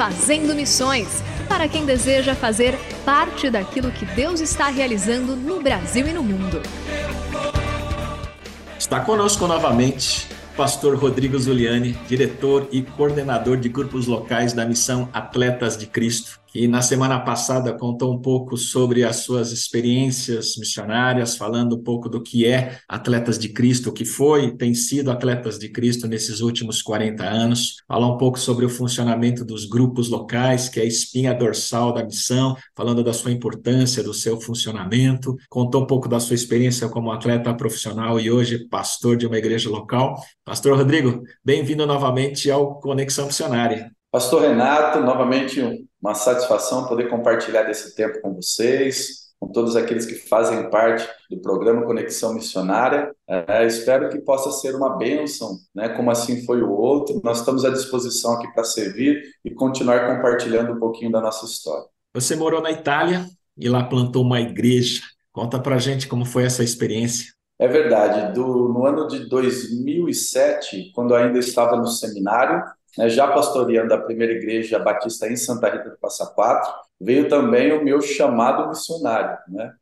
Fazendo Missões para quem deseja fazer parte daquilo que Deus está realizando no Brasil e no mundo. Está conosco novamente pastor Rodrigo Zuliani, diretor e coordenador de grupos locais da missão Atletas de Cristo que na semana passada contou um pouco sobre as suas experiências missionárias, falando um pouco do que é Atletas de Cristo, o que foi, tem sido Atletas de Cristo nesses últimos 40 anos, falou um pouco sobre o funcionamento dos grupos locais, que é a espinha dorsal da missão, falando da sua importância, do seu funcionamento, contou um pouco da sua experiência como atleta profissional e hoje pastor de uma igreja local. Pastor Rodrigo, bem-vindo novamente ao Conexão Missionária. Pastor Renato, novamente uma satisfação poder compartilhar desse tempo com vocês, com todos aqueles que fazem parte do programa Conexão Missionária. É, espero que possa ser uma bênção, né, como assim foi o outro. Nós estamos à disposição aqui para servir e continuar compartilhando um pouquinho da nossa história. Você morou na Itália e lá plantou uma igreja. Conta para gente como foi essa experiência. É verdade. Do, no ano de 2007, quando ainda estava no seminário, né, já pastoreando a primeira igreja batista em Santa Rita do Passa Quatro, veio também o meu chamado missionário, né?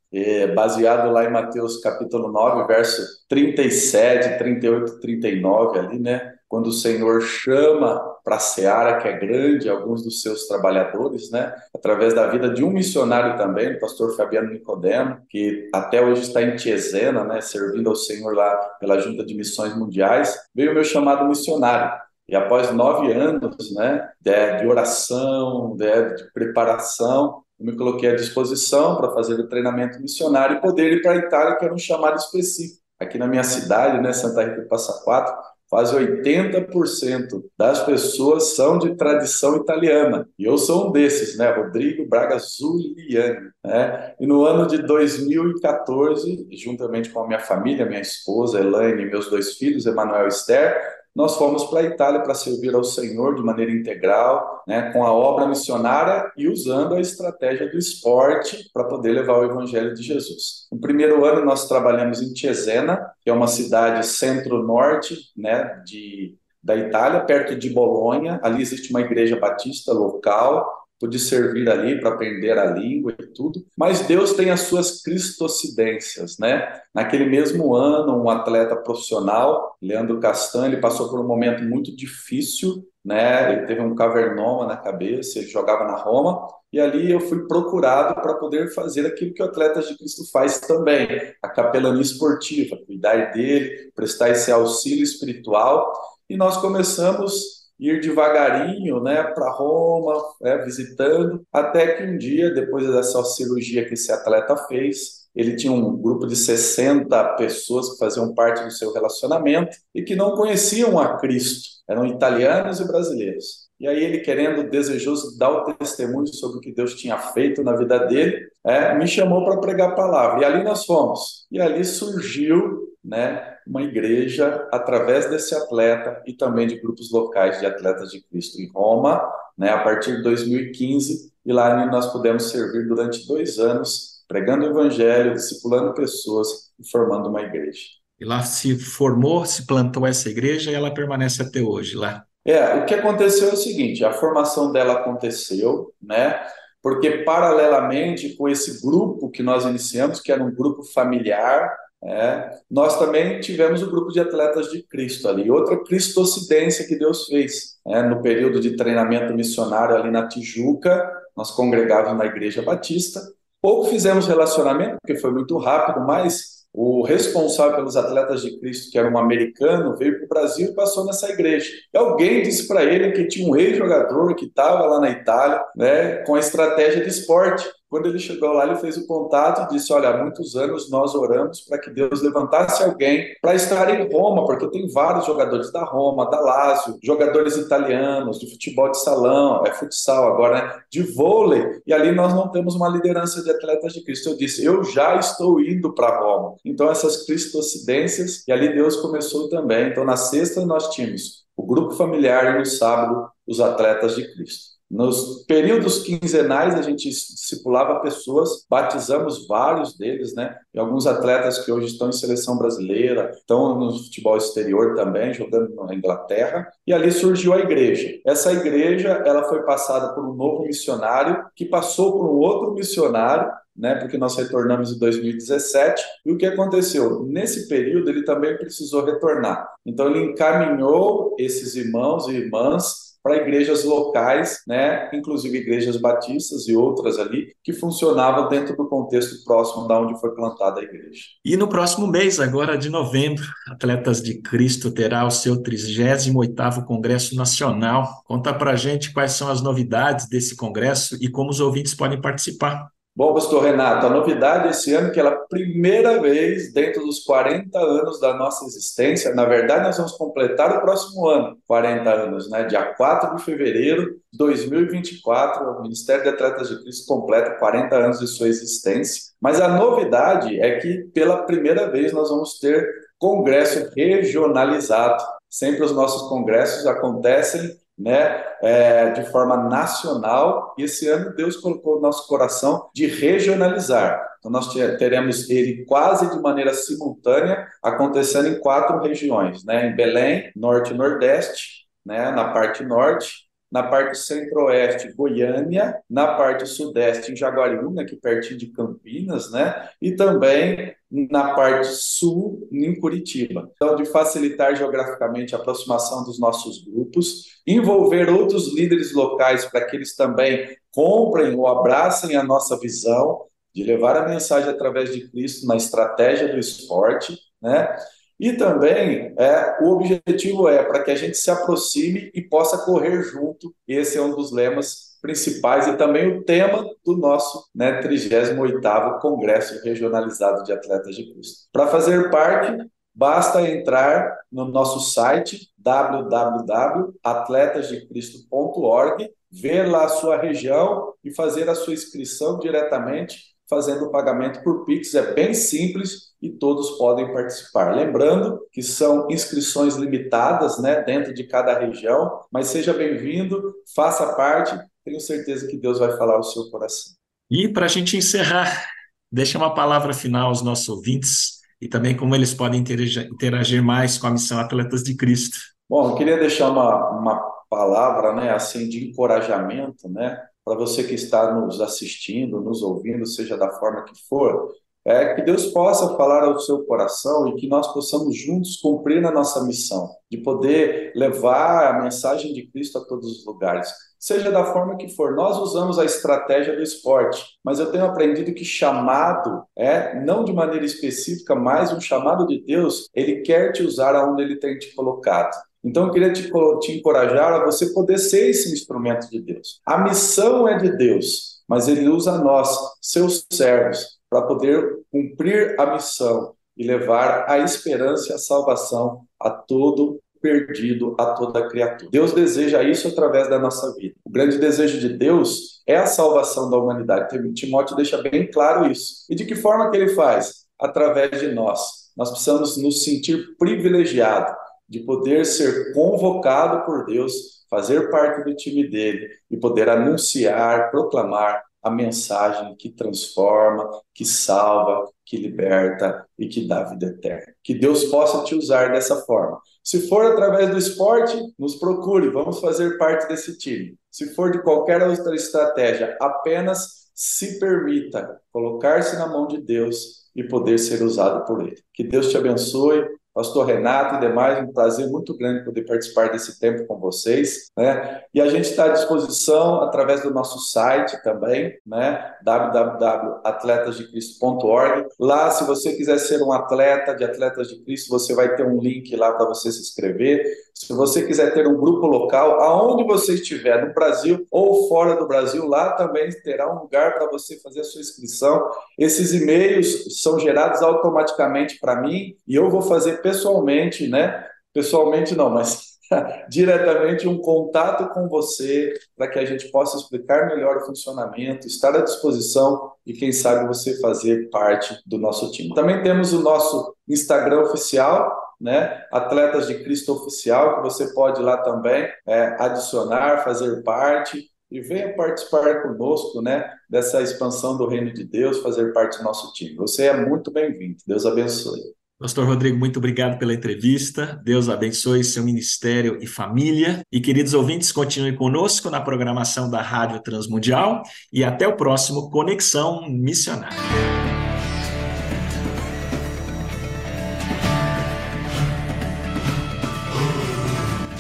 Baseado lá em Mateus capítulo 9, verso 37, 38, 39 ali, né? Quando o Senhor chama para a seara, que é grande, alguns dos seus trabalhadores, né? Através da vida de um missionário também, o pastor Fabiano Nicodemo, que até hoje está em Tiesena, né? Servindo ao Senhor lá pela Junta de Missões Mundiais, veio o meu chamado missionário. E após nove anos né, de, de oração, de, de, preparação, eu me coloquei à disposição para fazer o treinamento missionário e poder ir para a Itália, que era um chamado específico. Aqui na minha cidade, né, Santa Rita do Passa Quatro, quase 80% das pessoas são de tradição italiana. E eu sou um desses, né? Rodrigo Braga Zuliani. Né? E no ano de 2014, juntamente com a minha família, minha esposa Elaine e meus dois filhos, Emanuel e Esther, nós fomos para a Itália para servir ao Senhor de maneira integral, né, com a obra missionária e usando a estratégia do esporte para poder levar o Evangelho de Jesus. No primeiro ano, nós trabalhamos em Cesena, que é uma cidade centro-norte né, de, da Itália, perto de Bolonha. Ali existe uma igreja batista local, pude servir ali para aprender a língua e tudo, mas Deus tem as suas cristocidências, né? Naquele mesmo ano, um atleta profissional, Leandro Castanho, ele passou por um momento muito difícil, né? Ele teve um cavernoma na cabeça, ele jogava na Roma, e ali eu fui procurado para poder fazer aquilo que o Atletas de Cristo faz também, a capelania esportiva, cuidar dele, prestar esse auxílio espiritual, e nós começamos ir devagarinho, né, para Roma, né, visitando, até que um dia, depois dessa cirurgia que esse atleta fez, ele tinha um grupo de 60 pessoas que faziam parte do seu relacionamento e que não conheciam a Cristo, eram italianos e brasileiros. E aí ele, querendo, desejoso, dar o testemunho sobre o que Deus tinha feito na vida dele, é, me chamou para pregar a palavra. E ali nós fomos. E ali surgiu né, uma igreja através desse atleta e também de grupos locais de atletas de Cristo em Roma, né, a partir de 2015, e lá nós pudemos servir durante dois anos, pregando o evangelho, discipulando pessoas e formando uma igreja. E lá se formou, se plantou essa igreja e ela permanece até hoje lá. É, o que aconteceu é o seguinte, a formação dela aconteceu, né? Porque paralelamente com esse grupo que nós iniciamos, que era um grupo familiar, é, nós também tivemos o grupo de atletas de Cristo ali, outra cristocidência que Deus fez. É, no período de treinamento missionário ali na Tijuca, nós congregávamos na Igreja Batista. Pouco fizemos relacionamento, porque foi muito rápido, mas o responsável pelos atletas de Cristo, que era um americano, veio para o Brasil e passou nessa igreja. E alguém disse para ele que tinha um ex-jogador que estava lá na Itália, né, com a estratégia de esporte. Quando ele chegou lá, ele fez o contato e disse: Olha, há muitos anos nós oramos para que Deus levantasse alguém para estar em Roma, porque tem vários jogadores da Roma, da Lazio, jogadores italianos, de futebol de salão, é futsal agora, né? de vôlei, e ali nós não temos uma liderança de atletas de Cristo. Eu disse: Eu já estou indo para Roma. Então, essas cristocidências, e ali Deus começou também. Então, na sexta nós tínhamos o grupo familiar e no sábado os atletas de Cristo. Nos períodos quinzenais, a gente discipulava pessoas, batizamos vários deles, né? E alguns atletas que hoje estão em seleção brasileira, estão no futebol exterior também, jogando na Inglaterra. E ali surgiu a igreja. Essa igreja, ela foi passada por um novo missionário, que passou por um outro missionário, né, porque nós retornamos em 2017. E o que aconteceu? Nesse período, ele também precisou retornar. Então, ele encaminhou esses irmãos e irmãs para igrejas locais, né, inclusive igrejas batistas e outras ali, que funcionavam dentro do contexto próximo da onde foi plantada a igreja. E no próximo mês, agora de novembro, Atletas de Cristo terá o seu 38º Congresso Nacional. Conta para gente quais são as novidades desse congresso e como os ouvintes podem participar. Bom, pastor Renato, a novidade esse ano é que ela primeira vez dentro dos 40 anos da nossa existência, na verdade nós vamos completar o próximo ano 40 anos, né? Dia 4 de fevereiro de 2024, o Ministério de Atletas de Cristo completa 40 anos de sua existência. Mas a novidade é que pela primeira vez nós vamos ter congresso regionalizado. Sempre os nossos congressos acontecem né, é, de forma nacional, e esse ano Deus colocou no nosso coração de regionalizar. Então, nós teremos ele quase de maneira simultânea acontecendo em quatro regiões, né, em Belém, Norte e Nordeste, né, na parte norte, na parte centro-oeste, Goiânia, na parte sudeste, em Jaguariúna, aqui pertinho de Campinas, né? E também na parte sul, em Curitiba. Então, de facilitar geograficamente a aproximação dos nossos grupos, envolver outros líderes locais para que eles também comprem ou abracem a nossa visão de levar a mensagem através de Cristo na estratégia do esporte, né? E também é, o objetivo é para que a gente se aproxime e possa correr junto. Esse é um dos lemas principais e também o tema do nosso né, 38º Congresso Regionalizado de Atletas de Cristo. Para fazer parte, basta entrar no nosso site www.atletasdecristo.org, ver lá a sua região e fazer a sua inscrição diretamente fazendo o pagamento por Pix. É bem simples e todos podem participar. Lembrando que são inscrições limitadas né, dentro de cada região, mas seja bem-vindo, faça parte, tenho certeza que Deus vai falar o seu coração. E para a gente encerrar, deixa uma palavra final aos nossos ouvintes e também como eles podem interagir, interagir mais com a missão Atletas de Cristo. Bom, eu queria deixar uma, uma palavra né, assim de encorajamento, né? para você que está nos assistindo, nos ouvindo, seja da forma que for, é que Deus possa falar ao seu coração e que nós possamos juntos cumprir a nossa missão, de poder levar a mensagem de Cristo a todos os lugares, seja da forma que for. Nós usamos a estratégia do esporte, mas eu tenho aprendido que chamado é não de maneira específica, mas um chamado de Deus, ele quer te usar aonde ele tem te colocado. Então, eu queria te, te encorajar a você poder ser esse instrumento de Deus. A missão é de Deus, mas Ele usa nós, seus servos, para poder cumprir a missão e levar a esperança e a salvação a todo perdido, a toda criatura. Deus deseja isso através da nossa vida. O grande desejo de Deus é a salvação da humanidade. Timóteo deixa bem claro isso. E de que forma que ele faz? Através de nós. Nós precisamos nos sentir privilegiados de poder ser convocado por Deus, fazer parte do time dele e poder anunciar, proclamar a mensagem que transforma, que salva, que liberta e que dá vida eterna. Que Deus possa te usar dessa forma. Se for através do esporte, nos procure, vamos fazer parte desse time. Se for de qualquer outra estratégia, apenas se permita colocar-se na mão de Deus e poder ser usado por Ele. Que Deus te abençoe pastor Renato e demais, um prazer muito grande poder participar desse tempo com vocês, né? E a gente está à disposição através do nosso site também, né? www.atletasdecristo.org. Lá, se você quiser ser um atleta de Atletas de Cristo, você vai ter um link lá para você se inscrever. Se você quiser ter um grupo local, aonde você estiver, no Brasil ou fora do Brasil, lá também terá um lugar para você fazer a sua inscrição. Esses e-mails são gerados automaticamente para mim e eu vou fazer pessoalmente, né? Pessoalmente não, mas diretamente um contato com você para que a gente possa explicar melhor o funcionamento, estar à disposição e quem sabe você fazer parte do nosso time. Também temos o nosso Instagram oficial, né? Atletas de Cristo Oficial, que você pode lá também é, adicionar, fazer parte e venha participar conosco, né? Dessa expansão do Reino de Deus, fazer parte do nosso time. Você é muito bem-vindo. Deus abençoe. Pastor Rodrigo, muito obrigado pela entrevista. Deus abençoe seu ministério e família. E queridos ouvintes, continue conosco na programação da Rádio Transmundial e até o próximo Conexão Missionária.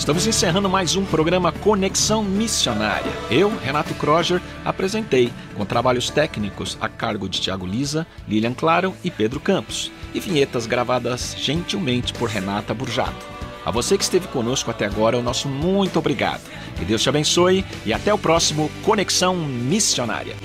Estamos encerrando mais um programa Conexão Missionária. Eu, Renato Kroger, apresentei, com trabalhos técnicos a cargo de Tiago Lisa, Lilian Claro e Pedro Campos, e vinhetas gravadas gentilmente por Renata Burjato. A você que esteve conosco até agora, o nosso muito obrigado. Que Deus te abençoe e até o próximo Conexão Missionária.